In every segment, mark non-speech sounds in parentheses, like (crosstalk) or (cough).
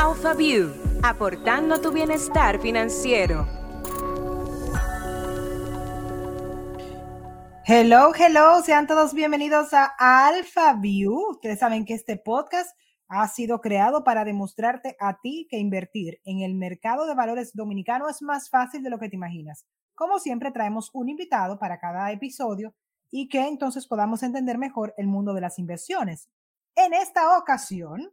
AlphaView, aportando tu bienestar financiero. Hello, hello, sean todos bienvenidos a AlphaView. Ustedes saben que este podcast ha sido creado para demostrarte a ti que invertir en el mercado de valores dominicano es más fácil de lo que te imaginas. Como siempre, traemos un invitado para cada episodio y que entonces podamos entender mejor el mundo de las inversiones. En esta ocasión,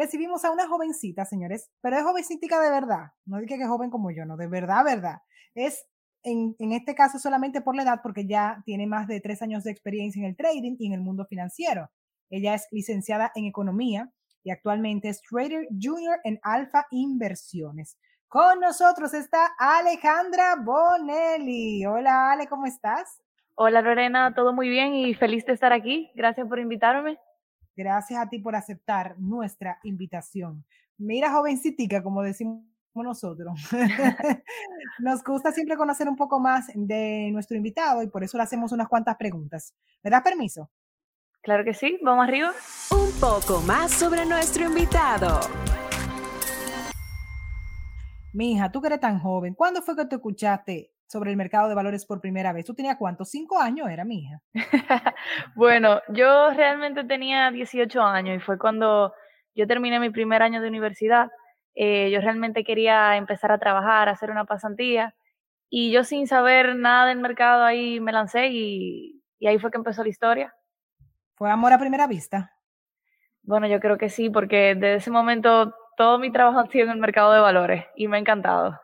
recibimos a una jovencita, señores, pero es jovencita de verdad. No dije que es joven como yo, no, de verdad, verdad. Es en, en, este caso solamente por la edad, porque ya tiene más de tres años de experiencia en el trading y en el mundo financiero. Ella es licenciada en economía y actualmente es trader junior en Alfa Inversiones. Con nosotros está Alejandra Bonelli. Hola Ale, ¿cómo estás? Hola Lorena, todo muy bien y feliz de estar aquí. Gracias por invitarme. Gracias a ti por aceptar nuestra invitación. Mira, jovencitica, como decimos nosotros. (laughs) Nos gusta siempre conocer un poco más de nuestro invitado y por eso le hacemos unas cuantas preguntas. ¿Me das permiso? Claro que sí, vamos arriba. Un poco más sobre nuestro invitado. Mija, tú que eres tan joven, ¿cuándo fue que te escuchaste sobre el mercado de valores por primera vez? ¿Tú tenías cuántos? ¿Cinco años era, mija? (laughs) bueno, yo realmente tenía 18 años y fue cuando yo terminé mi primer año de universidad. Eh, yo realmente quería empezar a trabajar, a hacer una pasantía y yo sin saber nada del mercado ahí me lancé y, y ahí fue que empezó la historia. ¿Fue amor a primera vista? Bueno, yo creo que sí, porque desde ese momento todo mi trabajo (laughs) ha sido en el mercado de valores y me ha encantado.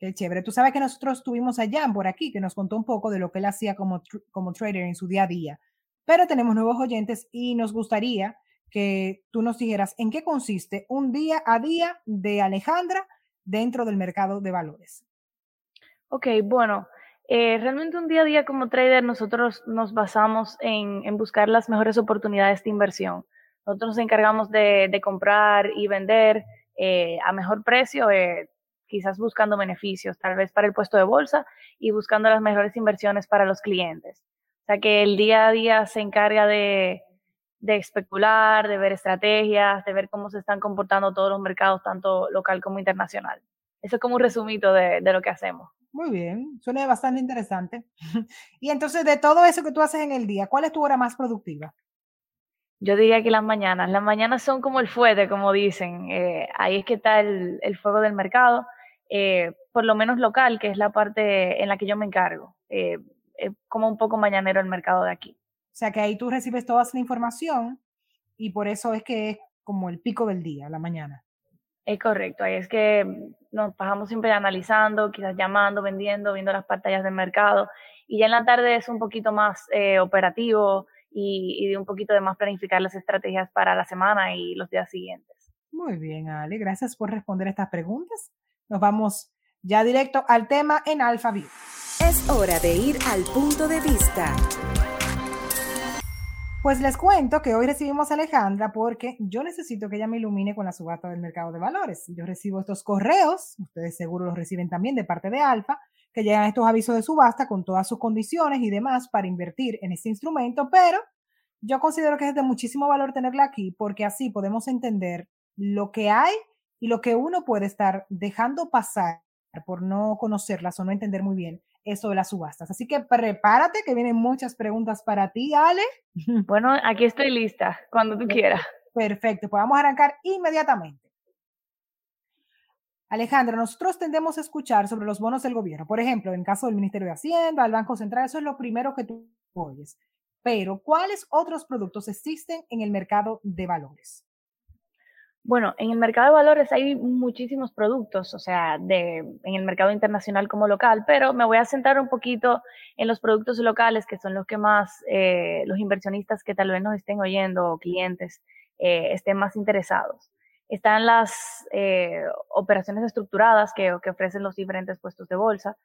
Qué chévere. Tú sabes que nosotros tuvimos a Jan por aquí, que nos contó un poco de lo que él hacía como, como trader en su día a día. Pero tenemos nuevos oyentes y nos gustaría que tú nos dijeras en qué consiste un día a día de Alejandra dentro del mercado de valores. Ok, bueno, eh, realmente un día a día como trader nosotros nos basamos en, en buscar las mejores oportunidades de inversión. Nosotros nos encargamos de, de comprar y vender eh, a mejor precio, eh, quizás buscando beneficios, tal vez para el puesto de bolsa y buscando las mejores inversiones para los clientes. O sea que el día a día se encarga de, de especular, de ver estrategias, de ver cómo se están comportando todos los mercados, tanto local como internacional. Eso es como un resumito de, de lo que hacemos. Muy bien, suena bastante interesante. (laughs) y entonces, de todo eso que tú haces en el día, ¿cuál es tu hora más productiva? Yo diría que las mañanas. Las mañanas son como el fuerte, como dicen. Eh, ahí es que está el, el fuego del mercado, eh, por lo menos local, que es la parte en la que yo me encargo. Eh, como un poco mañanero el mercado de aquí. O sea que ahí tú recibes toda esa información y por eso es que es como el pico del día, la mañana. Es correcto, ahí es que nos pasamos siempre analizando, quizás llamando, vendiendo, viendo las pantallas del mercado y ya en la tarde es un poquito más eh, operativo y, y, de un poquito de más planificar las estrategias para la semana y los días siguientes. Muy bien, Ale, gracias por responder estas preguntas. Nos vamos ya directo al tema en AlphaView. Es hora de ir al punto de vista. Pues les cuento que hoy recibimos a Alejandra porque yo necesito que ella me ilumine con la subasta del mercado de valores. Yo recibo estos correos, ustedes seguro los reciben también de parte de Alfa, que llegan estos avisos de subasta con todas sus condiciones y demás para invertir en este instrumento, pero yo considero que es de muchísimo valor tenerla aquí porque así podemos entender lo que hay y lo que uno puede estar dejando pasar por no conocerlas o no entender muy bien eso de las subastas. Así que prepárate que vienen muchas preguntas para ti, Ale. (laughs) Bueno, aquí estoy lista, cuando tú quieras. Perfecto, pues vamos a arrancar inmediatamente. Alejandra, nosotros tendemos a escuchar sobre los bonos del gobierno. Por ejemplo, en caso del Ministerio de Hacienda, del Banco Central, eso es lo primero que tú oyes. Pero, ¿cuáles otros productos existen en el mercado de valores? Bueno, en el mercado de valores hay muchísimos productos, o sea, de, en el mercado internacional como local, pero me voy a centrar un poquito en los productos locales, que son los que más eh, los inversionistas que tal vez nos estén oyendo o clientes eh, estén más interesados. Están las eh, operaciones estructuradas que, que, ofrecen los diferentes puestos de bolsa.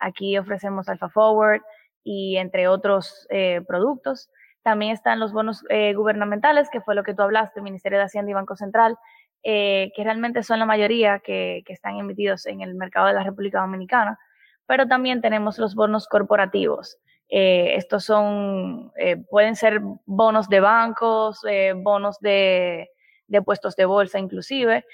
Aquí ofrecemos Alpha Forward y entre otros productos. También están los bonos eh, gubernamentales, que fue lo que tú hablaste, Ministerio de Hacienda y Banco Central, eh, que realmente son la mayoría que, que, están emitidos en el mercado de la República Dominicana. Pero también tenemos los bonos corporativos. Eh, estos son, pueden ser bonos de bancos, bonos de, de puestos de bolsa inclusive,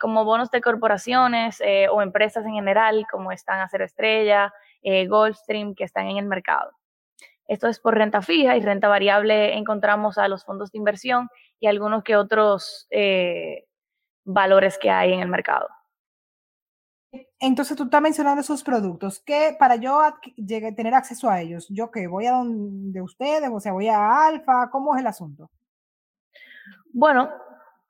como bonos de corporaciones o empresas en general, como están Acero Estrella, Goldstream, que están en el mercado. Esto es por renta fija y renta variable encontramos a los fondos de inversión y algunos que otros valores que hay en el mercado. Entonces tú estás mencionando esos productos, que para yo llegue, tener acceso a ellos, ¿yo qué? ¿Voy a donde ustedes? O sea, ¿voy a Alfa? ¿Cómo es el asunto? Bueno,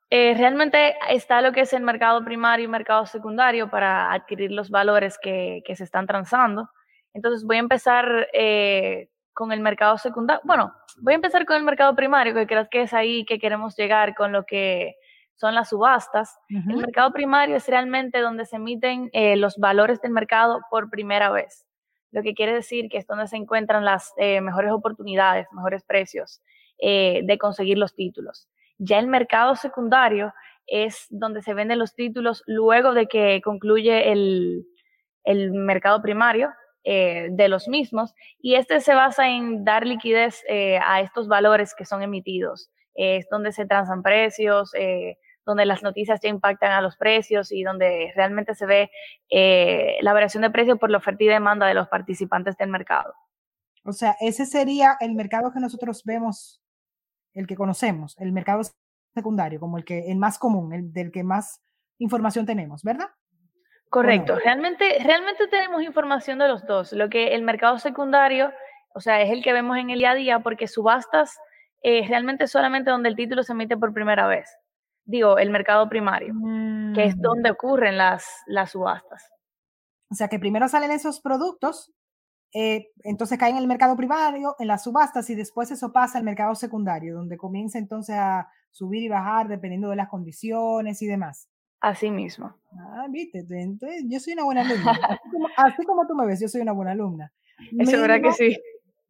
eh, realmente está lo que es el mercado primario y mercado secundario para adquirir los valores que, se están transando. Entonces voy a empezar eh, con el mercado secundario. Bueno, voy a empezar con el mercado primario, que creo que es ahí que queremos llegar con lo que son las subastas. El mercado primario es realmente donde se emiten eh, los valores del mercado por primera vez, lo que quiere decir que es donde se encuentran las eh, mejores oportunidades, mejores precios eh, de conseguir los títulos. Ya el mercado secundario es donde se venden los títulos luego de que concluye el, el mercado primario, de los mismos y este se basa en dar liquidez a estos valores que son emitidos. es donde se transan precios, donde las noticias ya impactan a los precios y donde realmente se ve eh, la variación de precios por la oferta y demanda de los participantes del mercado. O sea, ese sería el mercado que nosotros vemos, el que conocemos, el mercado secundario, como el que el más común, el del que más información tenemos, ¿verdad? Correcto. Realmente, realmente tenemos información de los dos. Lo que el mercado secundario, o sea, es el que vemos en el día a día, porque subastas eh, realmente solamente donde el título se emite por primera vez digo, el mercado primario, que es mm. donde ocurren las, las subastas. O sea que primero salen esos productos, eh, entonces caen en el mercado primario, en las subastas, y después eso pasa al mercado secundario, donde comienza entonces a subir y bajar dependiendo de las condiciones y demás. Así mismo. Ah, viste, entonces yo soy una buena alumna. Así como, tú me ves, yo soy una buena alumna. Eso (laughs) es verdad que sí.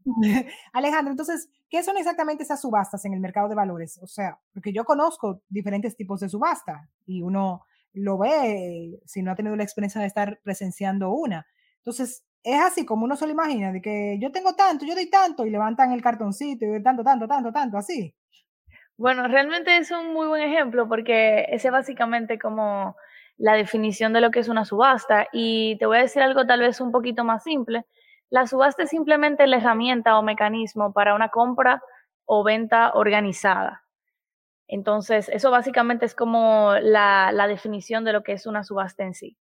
(laughs) Alejandro, entonces, ¿qué son exactamente esas subastas en el mercado de valores? O sea, porque yo conozco diferentes tipos de subasta y uno lo ve si no ha tenido la experiencia de estar presenciando una. Entonces, es así como uno se lo imagina, de que yo tengo tanto, yo doy tanto y levantan el cartoncito y doy tanto, tanto, tanto, tanto, así. Bueno, realmente es un muy buen ejemplo porque ese es básicamente como la definición de lo que es una subasta y te voy a decir algo tal vez un poquito más simple la subasta es simplemente la herramienta o mecanismo para una compra o venta organizada. Entonces, eso básicamente es como la, definición de lo que es una subasta en sí.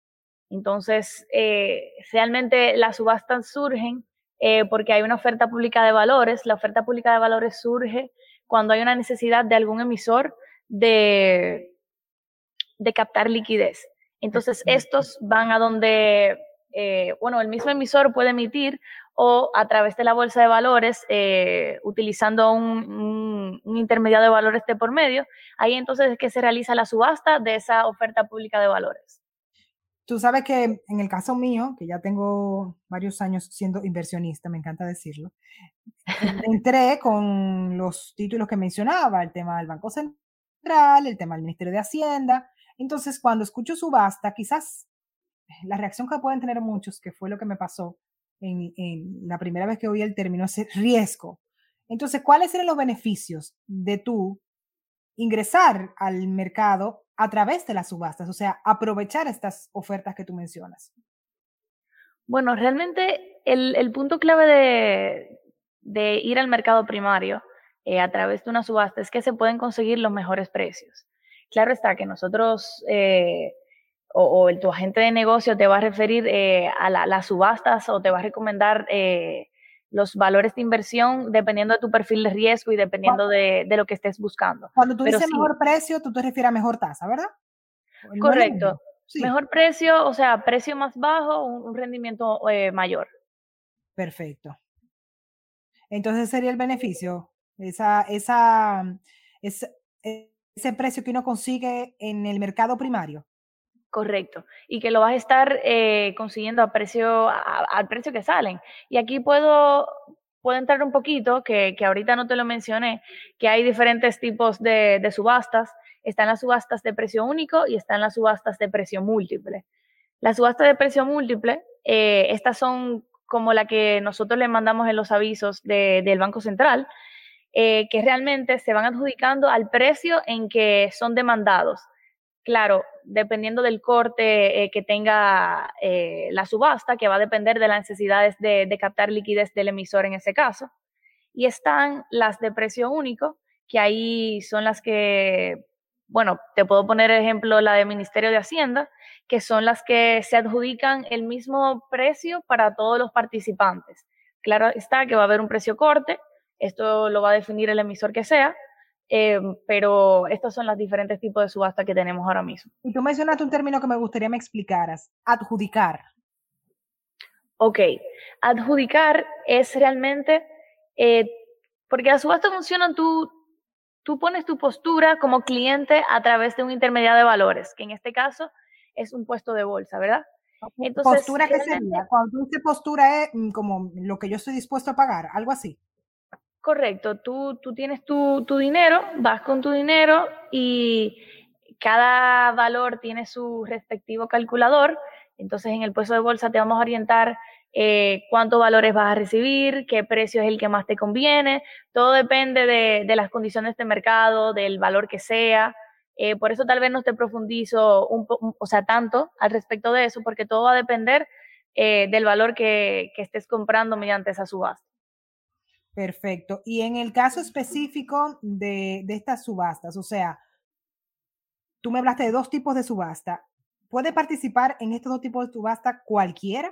Entonces, eh, realmente las subastas surgen eh, porque hay una oferta pública de valores. La oferta pública de valores surge cuando hay una necesidad de algún emisor de, de captar liquidez. Entonces, estos van a donde eh, bueno, el mismo emisor puede emitir o a través de la bolsa de valores, eh, utilizando un, intermediario de valores de por medio, ahí entonces es que se realiza la subasta de esa oferta pública de valores. Tú sabes que en el caso mío, que ya tengo varios años siendo inversionista, me encanta decirlo, (laughs) entré con los títulos que mencionaba, el tema del Banco Central, el tema del Ministerio de Hacienda. Entonces, cuando escucho subasta, quizás la reacción que pueden tener muchos, que fue lo que me pasó en, la primera vez que oí el término, es riesgo. Entonces, ¿cuáles serían los beneficios de tú ingresar al mercado a través de las subastas? O sea, aprovechar estas ofertas que tú mencionas. Bueno, realmente el, punto clave de, ir al mercado primario eh, a través de una subasta es que se pueden conseguir los mejores precios. Claro está que nosotros eh, o, tu agente de negocio te va a referir eh, a las subastas o te va a recomendar los valores de inversión dependiendo de tu perfil de riesgo y dependiendo de, lo que estés buscando. Cuando tú dices mejor precio, tú te refieres a mejor tasa, ¿verdad? Correcto. Mejor precio, o sea, precio más bajo, un, rendimiento eh, mayor. Perfecto. Entonces sería el beneficio, esa, esa, ese, ese precio que uno consigue en el mercado primario. Correcto. Y que lo vas a estar eh, consiguiendo a precio, al precio que salen. Y aquí puedo, puedo entrar un poquito, que, que ahorita no te lo mencioné, que hay diferentes tipos de, subastas. Están las subastas de precio único y están las subastas de precio múltiple. Las subastas de precio múltiple, eh, estas son como la que nosotros le mandamos en los avisos de, del Banco Central. eh, que realmente se van adjudicando al precio en que son demandados. Claro, dependiendo del corte eh, que tenga eh, la subasta, que va a depender de las necesidades de, de captar liquidez del emisor en ese caso. Y están las de precio único, que ahí son las que, bueno, te puedo poner ejemplo la del Ministerio de Hacienda, que son las que se adjudican el mismo precio para todos los participantes. Claro está que va a haber un precio corte, esto lo va a definir el emisor que sea, eh, pero estos son los diferentes tipos de subasta que tenemos ahora mismo. Y tú mencionaste un término que me gustaría me explicaras, adjudicar. Ok, adjudicar es realmente, eh, porque la subasta funciona, tú, tú pones tu postura como cliente a través de un intermediario de valores, que en este caso es un puesto de bolsa, ¿verdad? Entonces, ¿Postura qué sería? Cuando tú dices postura es mm, como lo que yo estoy dispuesto a pagar, algo así. Correcto, tú, tú tienes tu, tu dinero, vas con tu dinero y cada valor tiene su respectivo calculador. Entonces, en el puesto de bolsa te vamos a orientar eh, cuántos valores vas a recibir, qué precio es el que más te conviene. Todo depende de, las condiciones de mercado, del valor que sea. Eh, por eso tal vez no te profundizo un, o sea, tanto al respecto de eso, porque todo va a depender eh, del valor que, que estés comprando mediante esa subasta. Perfecto. Y en el caso específico de, estas subastas, o sea, tú me hablaste de dos tipos de subasta. ¿Puede participar en estos dos tipos de subasta cualquiera?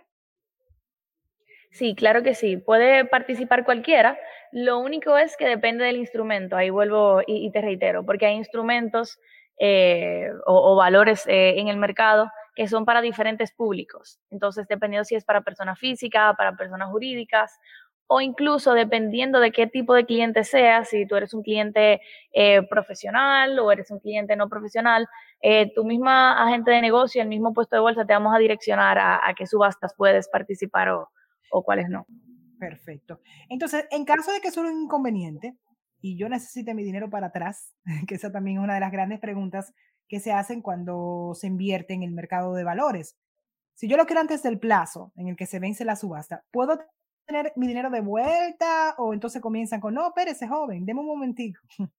Sí, claro que sí. Puede participar cualquiera. Lo único es que depende del instrumento. Ahí vuelvo y, te reitero, porque hay instrumentos eh, o, o, valores eh, en el mercado que son para diferentes públicos. Entonces, dependiendo si es para personas físicas, para personas jurídicas o incluso dependiendo de qué tipo de cliente seas, si tú eres un cliente eh, profesional o eres un cliente no profesional, eh, tu misma agente de negocio, el mismo puesto de bolsa, te vamos a direccionar a, qué subastas puedes participar o, o, cuáles no. Perfecto. Entonces, en caso de que sea un inconveniente y yo necesite mi dinero para atrás, (laughs) que esa también es una de las grandes preguntas que se hacen cuando se invierte en el mercado de valores. Si yo lo quiero antes del plazo en el que se vence la subasta, ¿puedo tener mi dinero de vuelta o entonces comienzan con, no, espérese joven, deme un momentito. (laughs)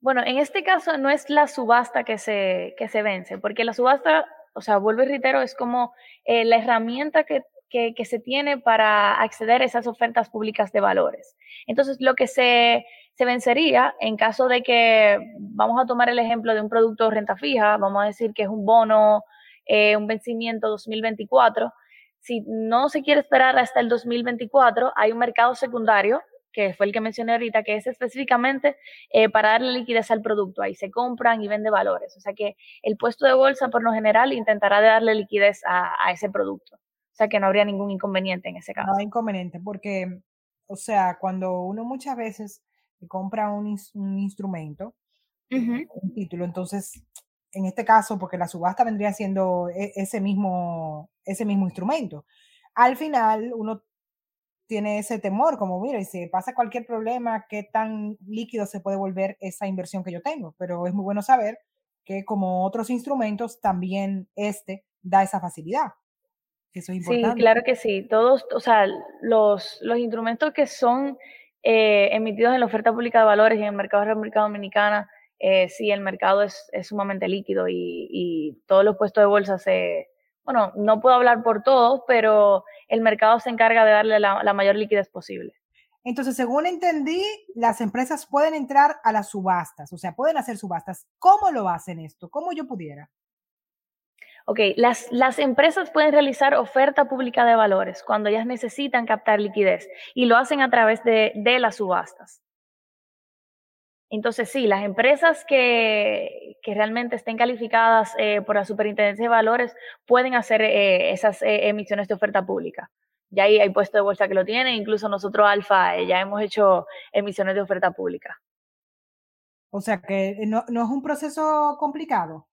Bueno, en este caso no es la subasta que se, que se vence, porque la subasta, o sea, vuelvo y reitero, es como eh, la herramienta que, que, que, se tiene para acceder a esas ofertas públicas de valores. Entonces, lo que se, se vencería en caso de que, vamos a tomar el ejemplo de un producto de renta fija, vamos a decir que es un bono, eh, un vencimiento 2024, si no se quiere esperar hasta el 2024, hay un mercado secundario, que fue el que mencioné ahorita, que es específicamente eh, para darle liquidez al producto. Ahí se compran y vende valores. O sea que el puesto de bolsa, por lo general, intentará darle liquidez a, a ese producto. O sea que no habría ningún inconveniente en ese caso. No hay inconveniente, porque, o sea, cuando uno muchas veces compra un, un instrumento, uh -huh. un título, entonces en este caso, porque la subasta vendría siendo e, ese mismo, ese mismo instrumento. Al final, uno tiene ese temor, como, mira, y si pasa cualquier problema, ¿qué tan líquido se puede volver esa inversión que yo tengo? Pero es muy bueno saber que como otros instrumentos, también este da esa facilidad. Eso es importante. Sí, claro que sí. Todos, o sea, los, los instrumentos que son eh, emitidos en la oferta pública de valores y en el mercado de la República Dominicana, eh, sí, el mercado es, es sumamente líquido y, y, todos los puestos de bolsa se, bueno, no puedo hablar por todos, pero el mercado se encarga de darle la, la, mayor liquidez posible. Entonces, según entendí, las empresas pueden entrar a las subastas, o sea, pueden hacer subastas. ¿Cómo lo hacen esto? ¿Cómo yo pudiera? Ok, las, las empresas pueden realizar oferta pública de valores cuando ellas necesitan captar liquidez y lo hacen a través de, de las subastas. Entonces, sí, las empresas que, que realmente estén calificadas eh, por la Superintendencia de Valores pueden hacer eh, esas eh, emisiones de oferta pública. Ya ahí hay puesto de bolsa que lo tiene, incluso nosotros, Alfa, ya hemos hecho emisiones de oferta pública. O sea que no, no es un proceso complicado.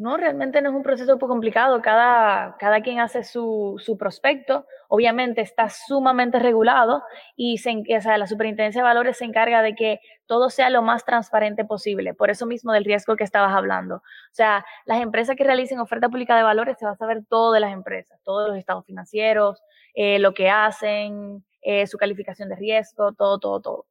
No, realmente no es un proceso poco complicado. Cada, cada quien hace su, su prospecto. Obviamente está sumamente regulado y se, o la Superintendencia de Valores se encarga de que todo sea lo más transparente posible. Por eso mismo del riesgo que estabas hablando. O sea, las empresas que realicen oferta pública de valores se va a saber todo de las empresas, todos los estados financieros, eh, lo que hacen, eh, su calificación de riesgo, todo, todo, todo.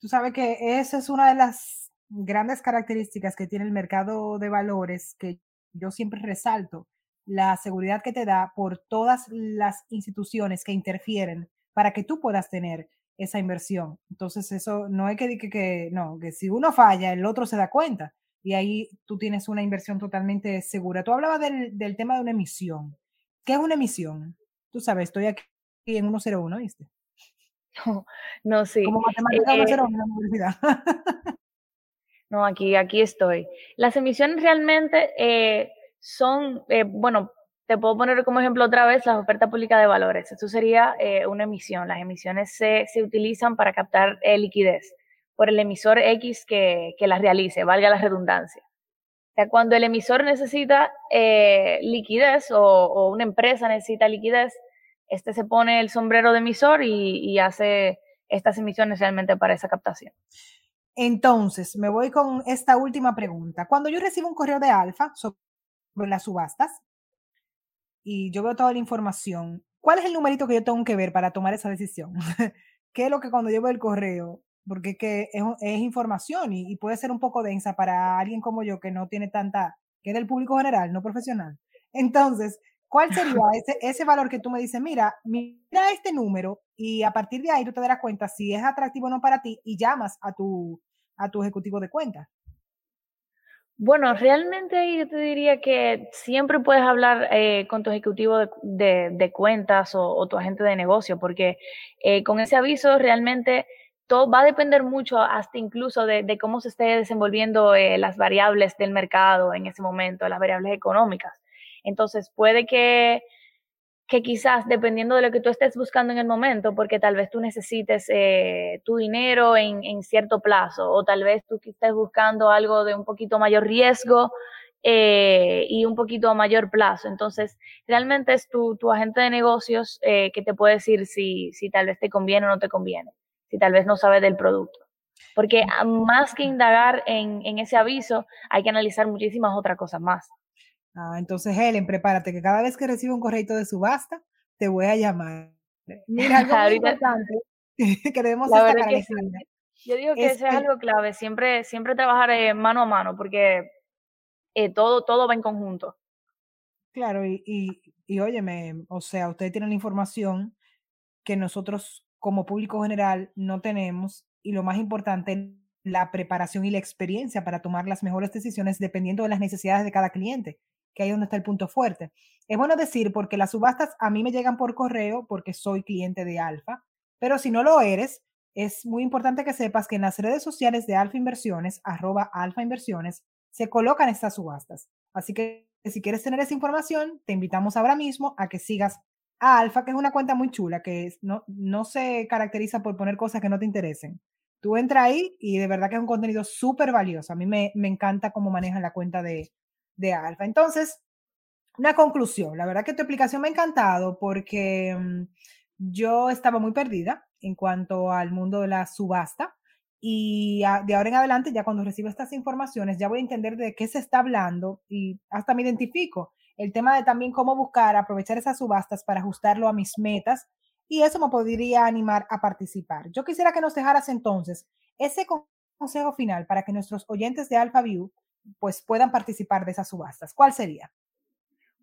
Tú sabes que esa es una de las grandes características que tiene el mercado de valores que yo siempre resalto, la seguridad que te da por todas las instituciones que interfieren para que tú puedas tener esa inversión. Entonces, eso no hay que decir que, no, que si uno falla, el otro se da cuenta y ahí tú tienes una inversión totalmente segura. Tú hablabas del, del tema de una emisión. ¿Qué es una emisión? Tú sabes, estoy aquí en 101, ¿viste? (laughs) No, no sí. Como matemática Eh, 101 en la universidad. (laughs) No, aquí, aquí estoy. Las emisiones realmente eh, son, eh, bueno, te puedo poner como ejemplo otra vez la oferta pública de valores. Esto sería eh, una emisión. Las emisiones se, se utilizan para captar eh, liquidez por el emisor X que, que las realice, valga la redundancia. O sea, cuando el emisor necesita liquidez o, una empresa necesita liquidez, este se pone el sombrero de emisor y hace estas emisiones realmente para esa captación. Entonces, me voy con esta última pregunta. Cuando yo recibo un correo de Alfa sobre las subastas y yo veo toda la información, ¿cuál es el numerito que yo tengo que ver para tomar esa decisión? (laughs) ¿Qué es lo que cuando yo veo el correo? Porque es, que es, es información y, y, puede ser un poco densa para alguien como yo que no tiene tanta, que es del público general, no profesional. Entonces, ¿cuál sería (laughs) ese, ese valor que tú me dices, mira, mira este número y a partir de ahí tú te darás cuenta si es atractivo o no para ti y llamas a tu, a tu ejecutivo de cuenta? Bueno, realmente yo te diría que siempre puedes hablar eh, con tu ejecutivo de, cuentas o, tu agente de negocio, porque eh, con ese aviso realmente todo va a depender mucho hasta incluso de, de cómo se esté desenvolviendo eh, las variables del mercado en ese momento, las variables económicas. Entonces puede que que quizás dependiendo de lo que tú estés buscando en el momento, porque tal vez tú necesites eh, tu dinero en, en, cierto plazo, o tal vez tú estés buscando algo de un poquito mayor riesgo eh, y un poquito a mayor plazo. Entonces, realmente es tu, tu agente de negocios eh, que te puede decir si, si tal vez te conviene o no te conviene, si tal vez no sabes del producto. Porque más que indagar en, en ese aviso, hay que analizar muchísimas otras cosas más. Ah, entonces, Helen, prepárate que cada vez que reciba un correo de subasta, te voy a llamar. Mira, (laughs) algo muy importante (laughs) que debemos la destacar. Que sí. Yo digo que es eso es algo clave, siempre, siempre trabajar eh, mano a mano, porque eh, todo, todo va en conjunto. Claro, y, y, y óyeme, o sea, ustedes tienen la información que nosotros como público general no tenemos, y lo más importante, la preparación y la experiencia para tomar las mejores decisiones dependiendo de las necesidades de cada cliente que ahí donde está el punto fuerte. Es bueno decir porque las subastas a mí me llegan por correo porque soy cliente de Alfa, pero si no lo eres, es muy importante que sepas que en las redes sociales de Alfa Inversiones, arroba Alfa Inversiones, se colocan estas subastas. Así que si quieres tener esa información, te invitamos ahora mismo a que sigas a Alfa, que es una cuenta muy chula, que es, no, no se caracteriza por poner cosas que no te interesen. Tú entras ahí y de verdad que es un contenido súper valioso. A mí me, me encanta cómo manejan la cuenta de, de Alfa. Entonces, una conclusión. La verdad que tu explicación me ha encantado porque um, yo estaba muy perdida en cuanto al mundo de la subasta y de ahora en adelante, ya cuando recibo estas informaciones, ya voy a entender de qué se está hablando y hasta me identifico. El tema de también cómo buscar, aprovechar esas subastas para ajustarlo a mis metas y eso me podría animar a participar. Yo quisiera que nos dejaras entonces ese consejo final para que nuestros oyentes de Alpha View pues puedan participar de esas subastas. ¿Cuál sería?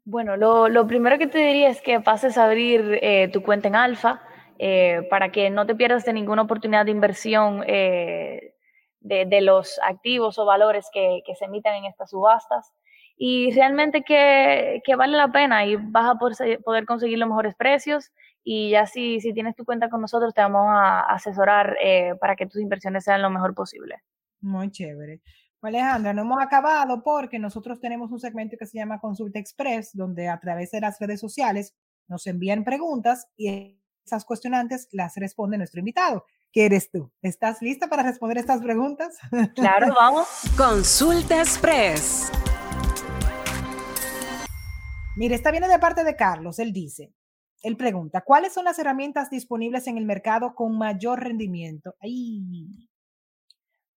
Bueno, lo, lo primero que te diría es que pases a abrir eh, tu cuenta en Alfa eh, para que no te pierdas de ninguna oportunidad de inversión eh, de, de, los activos o valores que, que, se emitan en estas subastas. Y realmente que, que vale la pena y vas a poder, poder, conseguir los mejores precios. Y ya si, si tienes tu cuenta con nosotros, te vamos a asesorar eh, para que tus inversiones sean lo mejor posible. Muy chévere. Alejandra, no hemos acabado porque nosotros tenemos un segmento que se llama Consulta Express, donde a través de las redes sociales nos envían preguntas y esas cuestionantes las responde nuestro invitado. ¿Qué eres tú? ¿Estás lista para responder estas preguntas? Claro, (laughs) vamos. Consulta Express. Mire, esta viene de parte de Carlos. Él dice, él pregunta, ¿cuáles son las herramientas disponibles en el mercado con mayor rendimiento? ¡Ay!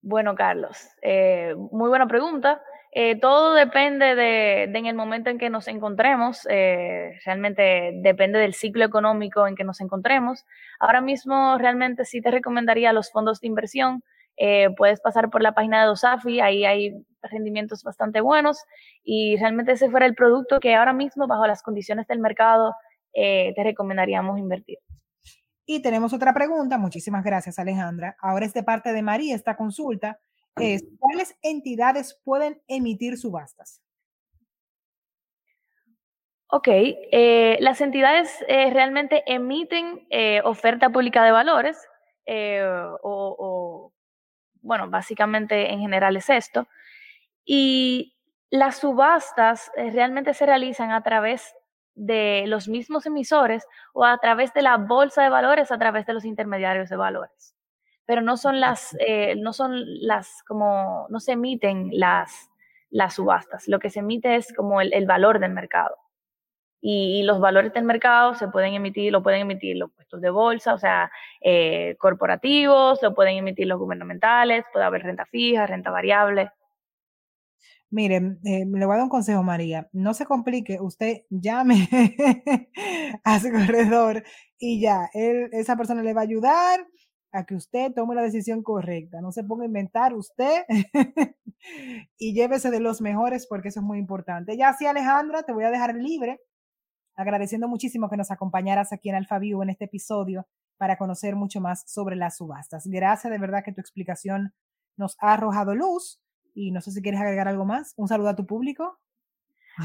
Bueno, Carlos, eh, muy buena pregunta. eh, todo depende de, en el momento en que nos encontremos, eh, realmente depende del ciclo económico en que nos encontremos. Ahora mismo realmente sí te recomendaría los fondos de inversión. Eh, puedes pasar por la página de Dosafi, ahí hay rendimientos bastante buenos y realmente ese fuera el producto que ahora mismo bajo las condiciones del mercado te recomendaríamos invertir. Y tenemos otra pregunta, muchísimas gracias Alejandra. Ahora es de parte de María esta consulta es cuáles entidades pueden emitir subastas. Ok, eh, las entidades eh, realmente emiten eh, oferta pública de valores o, bueno, básicamente en general es esto. Y las subastas realmente se realizan a través de los mismos emisores o a través de la bolsa de valores, a través de los intermediarios de valores pero no son las, eh, no son las, como, no se emiten las, las subastas, lo que se emite es como el, valor del mercado. Y, los valores del mercado se pueden emitir, lo pueden emitir los puestos de bolsa, o sea, eh, corporativos, lo pueden emitir los gubernamentales, puede haber renta fija, renta variable. Miren, eh, le voy a dar un consejo, María. No se complique, usted llame (laughs) a su corredor y ya, él, esa persona le va a ayudar a que usted tome la decisión correcta. No se ponga a inventar usted (laughs) y llévese de los mejores porque eso es muy importante. Ya sí, Alejandra, te voy a dejar libre, agradeciendo muchísimo que nos acompañaras aquí en AlphaView en este episodio para conocer mucho más sobre las subastas. Gracias de verdad que tu explicación nos ha arrojado luz y no sé si quieres agregar algo más. Un saludo a tu público.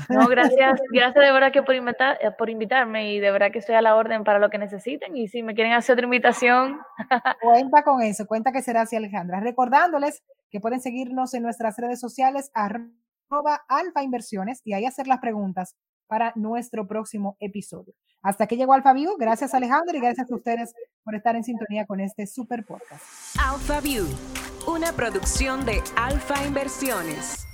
No, (laughs) gracias, gracias de verdad que por, invitar, eh, por invitarme y de verdad que estoy a la orden para lo que necesiten y si me quieren hacer otra invitación. (laughs) Cuenta con eso, cuenta que será así Alejandra. Recordándoles que pueden seguirnos en nuestras redes sociales arroba alfa inversiones y ahí hacer las preguntas para nuestro próximo episodio. Hasta que llegó Alfa View, gracias Alejandra y gracias a ustedes por estar en sintonía con este super podcast. Alfa View, una producción de Alfa Inversiones.